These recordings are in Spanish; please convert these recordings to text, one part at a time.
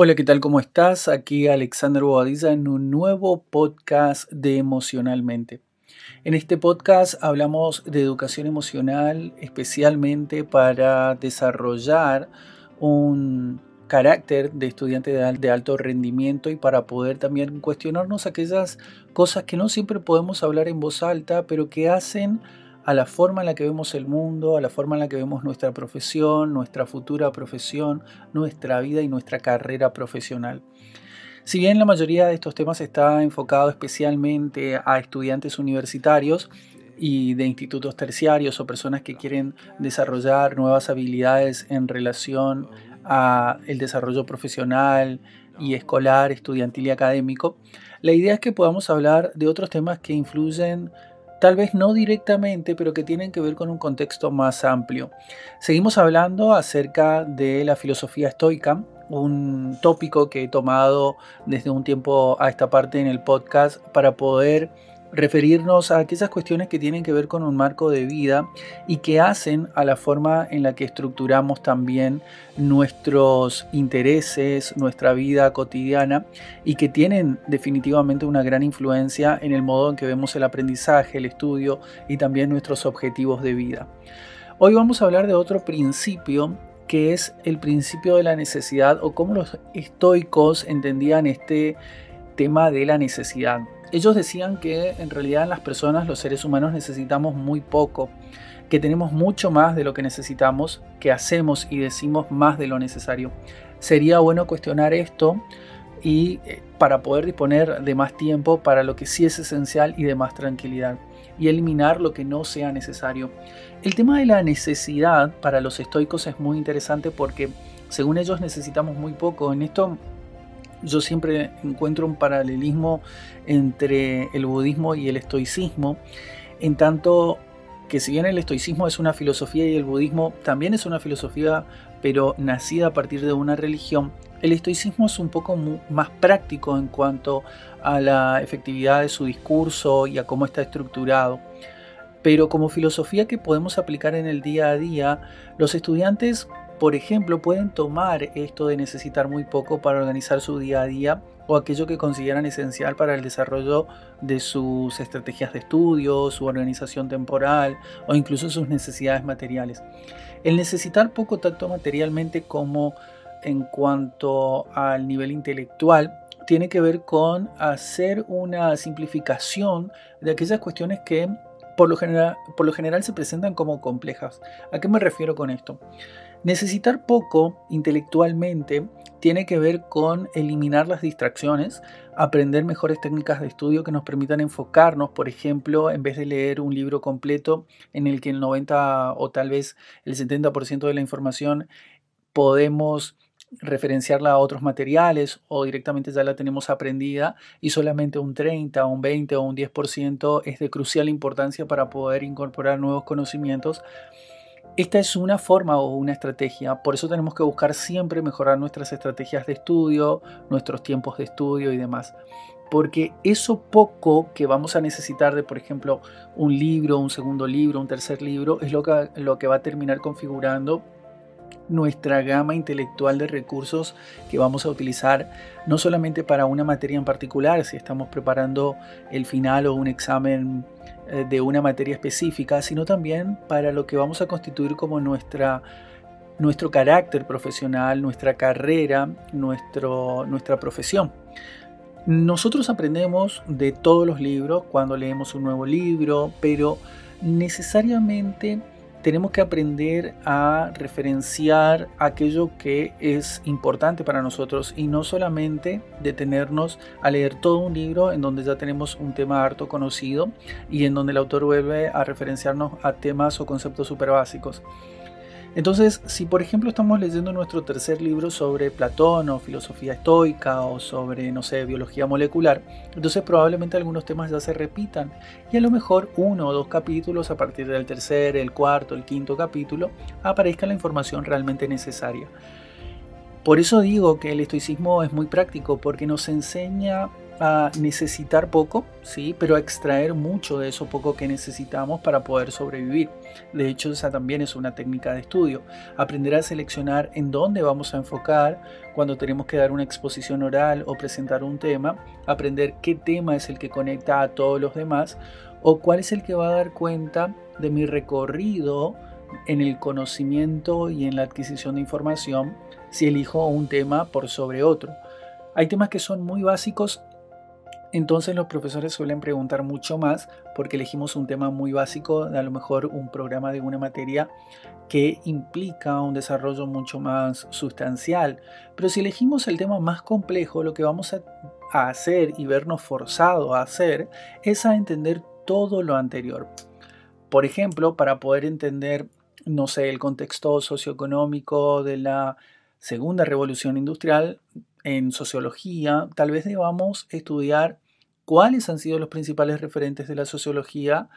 Hola, ¿qué tal? ¿Cómo estás? Aquí Alexander Bobadilla en un nuevo podcast de Emocionalmente. En este podcast hablamos de educación emocional especialmente para desarrollar un carácter de estudiante de alto rendimiento y para poder también cuestionarnos aquellas cosas que no siempre podemos hablar en voz alta, pero que hacen a la forma en la que vemos el mundo, a la forma en la que vemos nuestra profesión, nuestra futura profesión, nuestra vida y nuestra carrera profesional. Si bien la mayoría de estos temas está enfocado especialmente a estudiantes universitarios y de institutos terciarios o personas que quieren desarrollar nuevas habilidades en relación a el desarrollo profesional y escolar, estudiantil y académico, la idea es que podamos hablar de otros temas que influyen tal vez no directamente, pero que tienen que ver con un contexto más amplio. Seguimos hablando acerca de la filosofía estoica, un tópico que he tomado desde un tiempo a esta parte en el podcast para poder referirnos a aquellas cuestiones que tienen que ver con un marco de vida y que hacen a la forma en la que estructuramos también nuestros intereses, nuestra vida cotidiana y que tienen definitivamente una gran influencia en el modo en que vemos el aprendizaje, el estudio y también nuestros objetivos de vida. Hoy vamos a hablar de otro principio que es el principio de la necesidad o cómo los estoicos entendían este tema de la necesidad. Ellos decían que en realidad las personas, los seres humanos, necesitamos muy poco, que tenemos mucho más de lo que necesitamos, que hacemos y decimos más de lo necesario. Sería bueno cuestionar esto y eh, para poder disponer de más tiempo para lo que sí es esencial y de más tranquilidad y eliminar lo que no sea necesario. El tema de la necesidad para los estoicos es muy interesante porque según ellos necesitamos muy poco. En esto yo siempre encuentro un paralelismo entre el budismo y el estoicismo, en tanto que si bien el estoicismo es una filosofía y el budismo también es una filosofía, pero nacida a partir de una religión, el estoicismo es un poco más práctico en cuanto a la efectividad de su discurso y a cómo está estructurado. Pero como filosofía que podemos aplicar en el día a día, los estudiantes por ejemplo, pueden tomar esto de necesitar muy poco para organizar su día a día o aquello que consideran esencial para el desarrollo de sus estrategias de estudio, su organización temporal o incluso sus necesidades materiales. El necesitar poco tanto materialmente como en cuanto al nivel intelectual tiene que ver con hacer una simplificación de aquellas cuestiones que por lo general, por lo general se presentan como complejas. ¿A qué me refiero con esto? Necesitar poco intelectualmente tiene que ver con eliminar las distracciones, aprender mejores técnicas de estudio que nos permitan enfocarnos, por ejemplo, en vez de leer un libro completo en el que el 90 o tal vez el 70% de la información podemos referenciarla a otros materiales o directamente ya la tenemos aprendida y solamente un 30, un 20 o un 10% es de crucial importancia para poder incorporar nuevos conocimientos esta es una forma o una estrategia, por eso tenemos que buscar siempre mejorar nuestras estrategias de estudio, nuestros tiempos de estudio y demás. Porque eso poco que vamos a necesitar de, por ejemplo, un libro, un segundo libro, un tercer libro, es lo que, lo que va a terminar configurando nuestra gama intelectual de recursos que vamos a utilizar no solamente para una materia en particular, si estamos preparando el final o un examen eh, de una materia específica, sino también para lo que vamos a constituir como nuestra, nuestro carácter profesional, nuestra carrera, nuestro, nuestra profesión. Nosotros aprendemos de todos los libros cuando leemos un nuevo libro, pero necesariamente tenemos que aprender a referenciar aquello que es importante para nosotros y no solamente detenernos a leer todo un libro en donde ya tenemos un tema harto conocido y en donde el autor vuelve a referenciarnos a temas o conceptos súper básicos. Entonces, si por ejemplo estamos leyendo nuestro tercer libro sobre Platón o filosofía estoica o sobre, no sé, biología molecular, entonces probablemente algunos temas ya se repitan y a lo mejor uno o dos capítulos a partir del tercer, el cuarto, el quinto capítulo aparezca la información realmente necesaria. Por eso digo que el estoicismo es muy práctico porque nos enseña a necesitar poco, sí, pero a extraer mucho de eso poco que necesitamos para poder sobrevivir. De hecho, esa también es una técnica de estudio. Aprender a seleccionar en dónde vamos a enfocar cuando tenemos que dar una exposición oral o presentar un tema, aprender qué tema es el que conecta a todos los demás o cuál es el que va a dar cuenta de mi recorrido en el conocimiento y en la adquisición de información si elijo un tema por sobre otro. Hay temas que son muy básicos entonces los profesores suelen preguntar mucho más porque elegimos un tema muy básico, a lo mejor un programa de una materia que implica un desarrollo mucho más sustancial. Pero si elegimos el tema más complejo, lo que vamos a, hacer y vernos forzado a hacer es a entender todo lo anterior. Por ejemplo, para poder entender, no sé, el contexto socioeconómico de la segunda revolución industrial, en sociología, tal vez debamos estudiar cuáles han sido los principales referentes de la sociología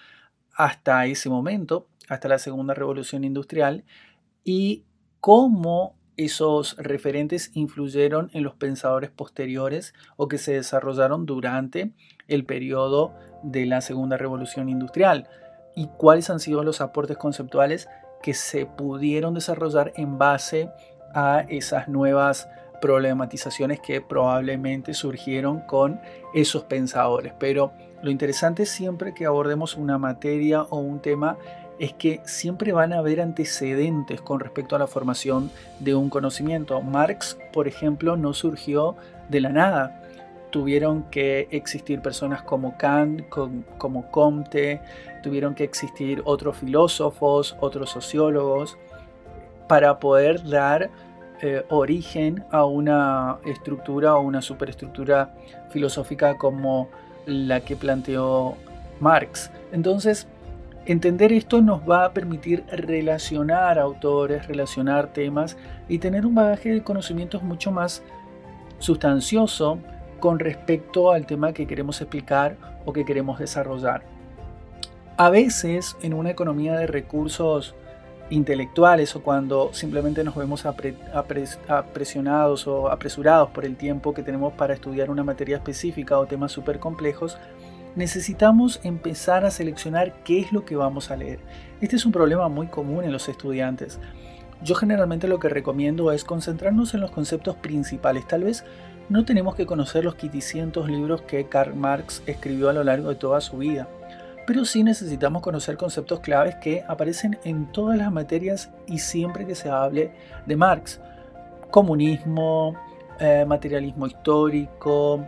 hasta ese momento, hasta la segunda revolución industrial, y cómo esos referentes influyeron en los pensadores posteriores o que se desarrollaron durante el periodo de la segunda revolución industrial y cuáles han sido los aportes conceptuales que se pudieron desarrollar en base a esas nuevas problematizaciones que probablemente surgieron con esos pensadores. Pero lo interesante siempre que abordemos una materia o un tema es que siempre van a haber antecedentes con respecto a la formación de un conocimiento. Marx, por ejemplo, no surgió de la nada. Tuvieron que existir personas como Kant, como Comte, tuvieron que existir otros filósofos, otros sociólogos, para poder dar eh, origen a una estructura o una superestructura filosófica como la que planteó Marx. Entonces, entender esto nos va a permitir relacionar autores, relacionar temas y tener un bagaje de conocimientos mucho más sustancioso con respecto al tema que queremos explicar o que queremos desarrollar. A veces en una economía de recursos intelectuales o cuando simplemente nos vemos apresionados o apresurados por el tiempo que tenemos para estudiar una materia específica o temas súper complejos, necesitamos empezar a seleccionar qué es lo que vamos a leer. Este es un problema muy común en los estudiantes. Yo generalmente lo que recomiendo es concentrarnos en los conceptos principales. Tal vez no tenemos que conocer los 500 libros que Karl Marx escribió a lo largo de toda su vida pero sí necesitamos conocer conceptos claves que aparecen en todas las materias y siempre que se hable de Marx. Comunismo, eh, materialismo histórico,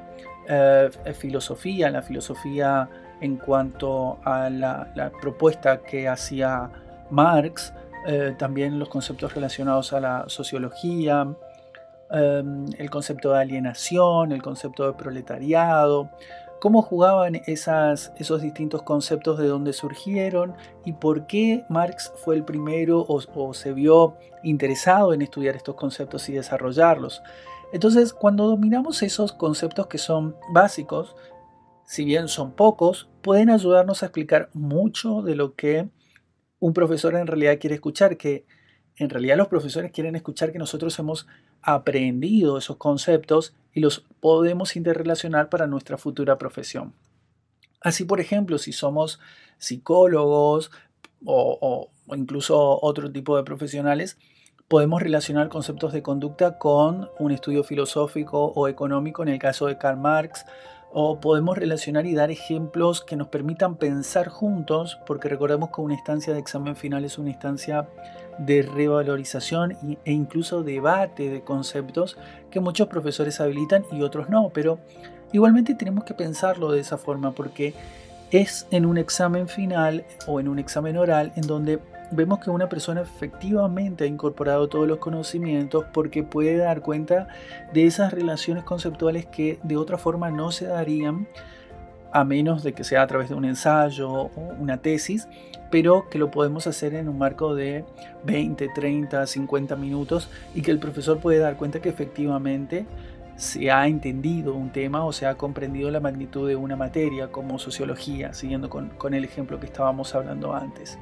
eh, filosofía, la filosofía en cuanto a la, propuesta que hacía Marx, eh, también los conceptos relacionados a la sociología, el concepto de alienación, el concepto de proletariado, cómo jugaban esos distintos conceptos de dónde surgieron y por qué Marx fue el primero o, se vio interesado en estudiar estos conceptos y desarrollarlos. Entonces, cuando dominamos esos conceptos que son básicos, si bien son pocos, pueden ayudarnos a explicar mucho de lo que un profesor en realidad quiere escuchar, que en realidad los profesores quieren escuchar que nosotros hemos aprendido esos conceptos y los podemos interrelacionar para nuestra futura profesión. Así, por ejemplo, si somos psicólogos o, incluso otro tipo de profesionales, podemos relacionar conceptos de conducta con un estudio filosófico o económico en el caso de Karl Marx, o podemos relacionar y dar ejemplos que nos permitan pensar juntos, porque recordemos que una instancia de examen final es una instancia de revalorización e incluso debate de conceptos que muchos profesores habilitan y otros no, pero igualmente tenemos que pensarlo de esa forma porque es en un examen final o en un examen oral en donde vemos que una persona efectivamente ha incorporado todos los conocimientos porque puede dar cuenta de esas relaciones conceptuales que de otra forma no se darían a menos de que sea a través de un ensayo o una tesis, pero que lo podemos hacer en un marco de 20, 30, 50 minutos y que el profesor puede dar cuenta que efectivamente se ha entendido un tema o se ha comprendido la magnitud de una materia como sociología, siguiendo con, con el ejemplo que estábamos hablando antes.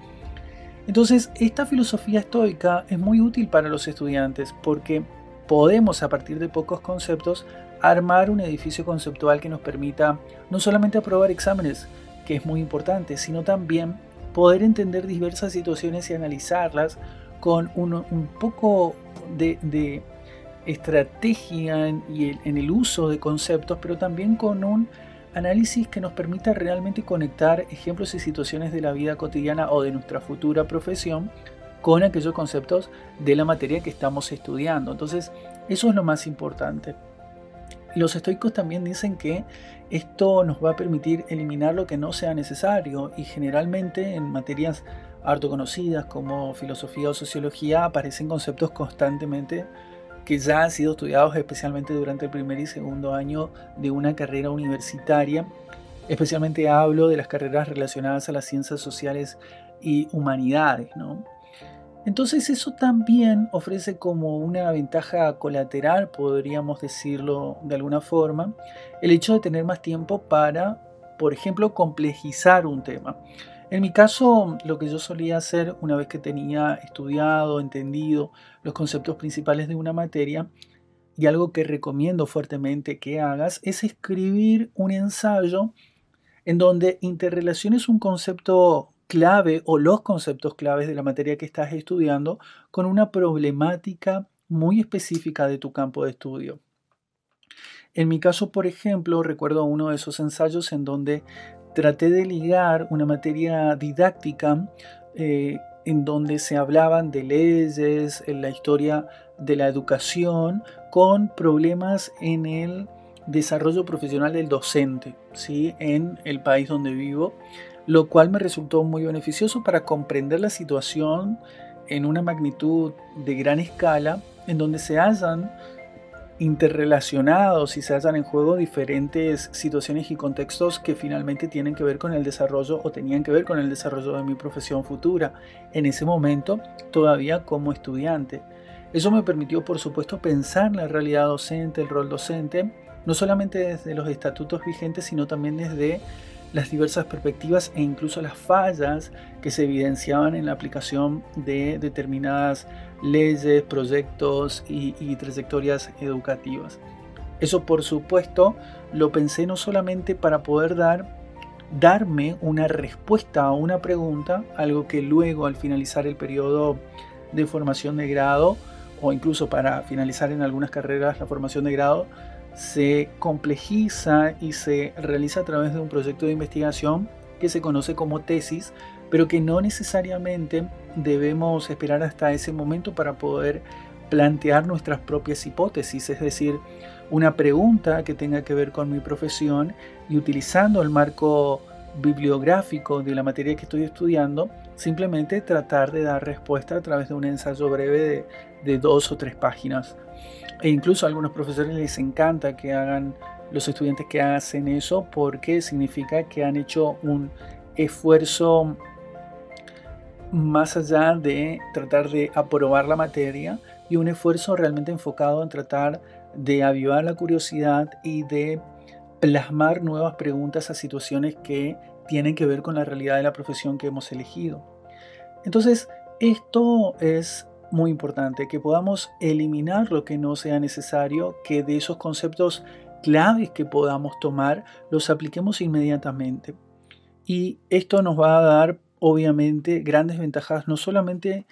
Entonces, esta filosofía estoica es muy útil para los estudiantes porque podemos a partir de pocos conceptos armar un edificio conceptual que nos permita no solamente aprobar exámenes, que es muy importante, sino también poder entender diversas situaciones y analizarlas con un, poco de, estrategia en, y en el uso de conceptos, pero también con un análisis que nos permita realmente conectar ejemplos y situaciones de la vida cotidiana o de nuestra futura profesión con aquellos conceptos de la materia que estamos estudiando. Entonces, eso es lo más importante. Los estoicos también dicen que esto nos va a permitir eliminar lo que no sea necesario y generalmente en materias harto conocidas como filosofía o sociología aparecen conceptos constantemente que ya han sido estudiados especialmente durante el primer y segundo año de una carrera universitaria. Especialmente hablo de las carreras relacionadas a las ciencias sociales y humanidades. ¿no? Entonces eso también ofrece como una ventaja colateral, podríamos decirlo de alguna forma, el hecho de tener más tiempo para, por ejemplo, complejizar un tema. En mi caso, lo que yo solía hacer una vez que tenía estudiado, entendido los conceptos principales de una materia, y algo que recomiendo fuertemente que hagas, es escribir un ensayo en donde interrelaciones un concepto clave o los conceptos claves de la materia que estás estudiando con una problemática muy específica de tu campo de estudio. En mi caso, por ejemplo, recuerdo uno de esos ensayos en donde traté de ligar una materia didáctica eh, en donde se hablaban de leyes, en la historia de la educación, con problemas en el desarrollo profesional del docente, ¿sí? en el país donde vivo lo cual me resultó muy beneficioso para comprender la situación en una magnitud de gran escala, en donde se hayan interrelacionados y se hallan en juego diferentes situaciones y contextos que finalmente tienen que ver con el desarrollo o tenían que ver con el desarrollo de mi profesión futura, en ese momento todavía como estudiante. Eso me permitió, por supuesto, pensar la realidad docente, el rol docente, no solamente desde los estatutos vigentes, sino también desde las diversas perspectivas e incluso las fallas que se evidenciaban en la aplicación de determinadas leyes, proyectos y, trayectorias educativas. Eso por supuesto lo pensé no solamente para poder dar darme una respuesta a una pregunta, algo que luego al finalizar el periodo de formación de grado o incluso para finalizar en algunas carreras la formación de grado, se complejiza y se realiza a través de un proyecto de investigación que se conoce como tesis, pero que no necesariamente debemos esperar hasta ese momento para poder plantear nuestras propias hipótesis, es decir, una pregunta que tenga que ver con mi profesión y utilizando el marco bibliográfico de la materia que estoy estudiando, simplemente tratar de dar respuesta a través de un ensayo breve de, dos o tres páginas. E incluso a algunos profesores les encanta que hagan los estudiantes que hacen eso porque significa que han hecho un esfuerzo más allá de tratar de aprobar la materia y un esfuerzo realmente enfocado en tratar de avivar la curiosidad y de plasmar nuevas preguntas a situaciones que tienen que ver con la realidad de la profesión que hemos elegido. Entonces, esto es muy importante, que podamos eliminar lo que no sea necesario, que de esos conceptos claves que podamos tomar los apliquemos inmediatamente. Y esto nos va a dar, obviamente, grandes ventajas, no solamente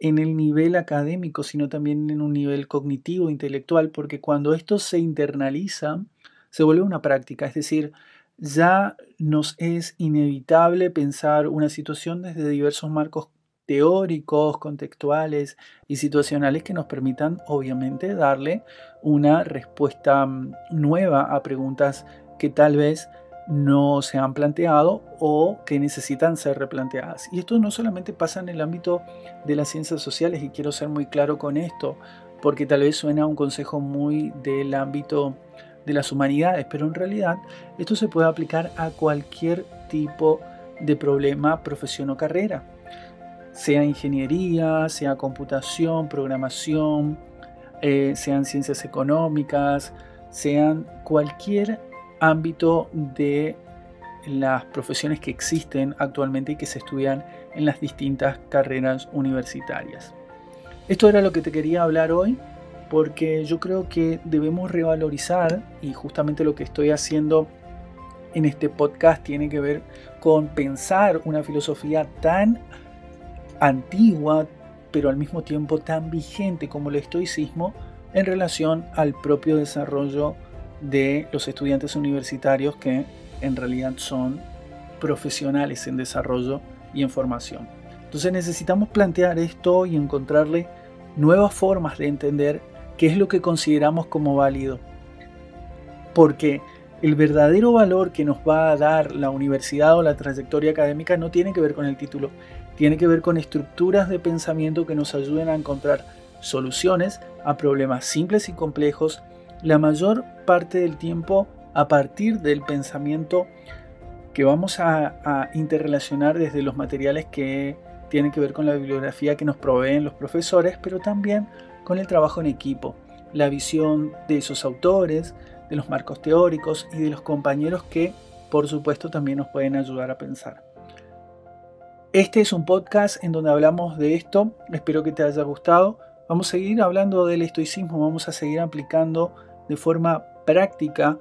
en el nivel académico, sino también en un nivel cognitivo, intelectual, porque cuando esto se internaliza, se vuelve una práctica, es decir, ya nos es inevitable pensar una situación desde diversos marcos teóricos, contextuales y situacionales que nos permitan obviamente darle una respuesta mm, nueva a preguntas que tal vez no se han planteado o que necesitan ser replanteadas. Y esto no solamente pasa en el ámbito de las ciencias sociales, y quiero ser muy claro con esto, porque tal vez suena un consejo muy del ámbito de las humanidades, pero en realidad esto se puede aplicar a cualquier tipo de problema, profesión o carrera sea ingeniería, sea computación, programación, eh, sean ciencias económicas, sean cualquier ámbito de las profesiones que existen actualmente y que se estudian en las distintas carreras universitarias. Esto era lo que te quería hablar hoy. porque yo creo que debemos revalorizar, y justamente lo que estoy haciendo en este podcast tiene que ver con pensar una filosofía tan antigua, pero al mismo tiempo tan vigente como el estoicismo en relación al propio desarrollo de los estudiantes universitarios que en realidad son profesionales en desarrollo y en formación. Entonces necesitamos plantear esto y encontrarle nuevas formas de entender qué es lo que consideramos como válido. Porque el verdadero valor que nos va a dar la universidad o la trayectoria académica no tiene que ver con el título, tiene que ver con estructuras de pensamiento que nos ayuden a encontrar soluciones a problemas simples y complejos la mayor parte del tiempo a partir del pensamiento que vamos a, interrelacionar desde los materiales que tienen que ver con la bibliografía que nos proveen los profesores, pero también con el trabajo en equipo, la visión de esos autores, de los marcos teóricos y de los compañeros que, por supuesto, también nos pueden ayudar a pensar. Este es un podcast en donde hablamos de esto, espero que te haya gustado. Vamos a seguir hablando del estoicismo, vamos a seguir aplicando de forma práctica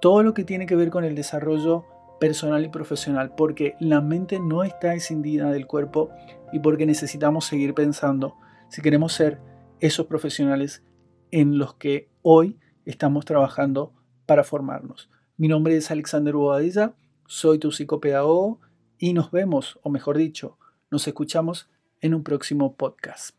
todo lo que tiene que ver con el desarrollo personal y profesional, porque la mente no está escindida del cuerpo y porque necesitamos seguir pensando si queremos ser esos profesionales en los que hoy estamos trabajando para formarnos. Mi nombre es Alexander Bobadilla, soy tu psicopedagogo y nos vemos, o mejor dicho, nos escuchamos en un próximo podcast.